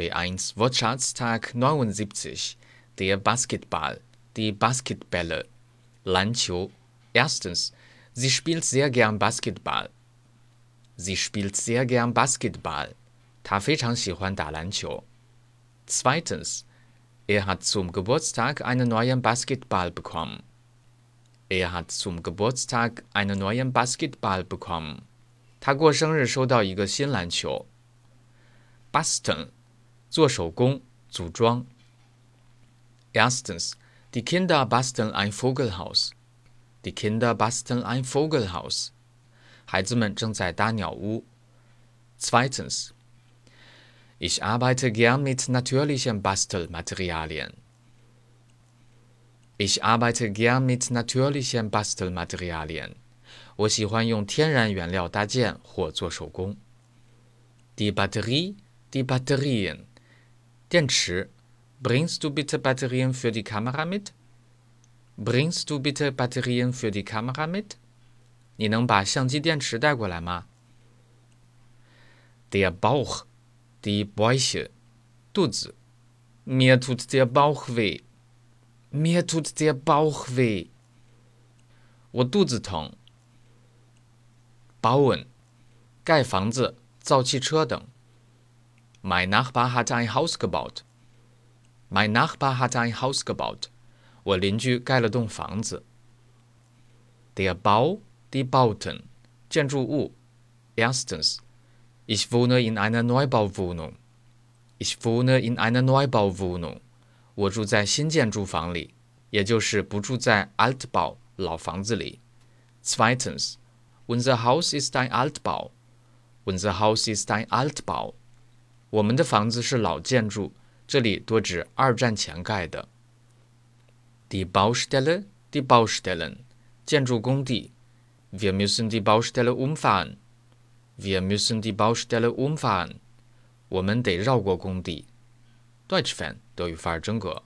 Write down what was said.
B1 Wortschatztag 79. Der Basketball, die Basketbälle, 篮球. Erstens, sie spielt sehr gern Basketball. Sie spielt sehr gern Basketball. 她非常喜欢打篮球。Zweitens, er hat zum Geburtstag einen neuen Basketball bekommen. Er hat zum Geburtstag einen neuen Basketball bekommen. 他过生日收到一个新篮球。Basteln 做手工、组装。Erstens, die Kinder basteln ein Vogelhaus. Die Kinder basteln ein Vogelhaus. 孩子们正在搭鸟屋。Zweitens, ich arbeite gern mit natürlichen Bastelmaterialien. Ich arbeite gern mit natürlichen Bastelmaterialien. 我喜欢用天然原料搭建或做手工。Die Batterie die Batterien. 电池，Bringst du bitte Batterien für die Kamera mit? Bringst du bitte Batterien für die Kamera mit? 你能把相机电池带过来吗？Der Bauch, die Bäuche, 肚子。Mir tut der Bauch weh. Mir tut der Bauch weh. 我肚子疼。Bauen，盖房子、造汽车等。 mein Nachbar hat ein Haus gebaut. Mein Nachbar hat ein Haus gebaut. 我邻居盖了栋房子。Der Bau, die Bauten, 建筑物。Erstens, ich wohne in einer Neubauwohnung. Ich wohne in einer Neubauwohnung. 我住在新建筑房里，也就是不住在 Altbau 老房子里。Zweitens, unser Haus ist ein Altbau. Unser Haus ist ein Altbau. 我们的房子是老建筑，这里多指二战前盖的。Die Baustelle, die Baustellen，建筑工地。Wir müssen die Baustelle umfahren. Wir müssen die Baustelle umfahren. 我们得绕过工地。Deutsch Fan 德语法儿真格。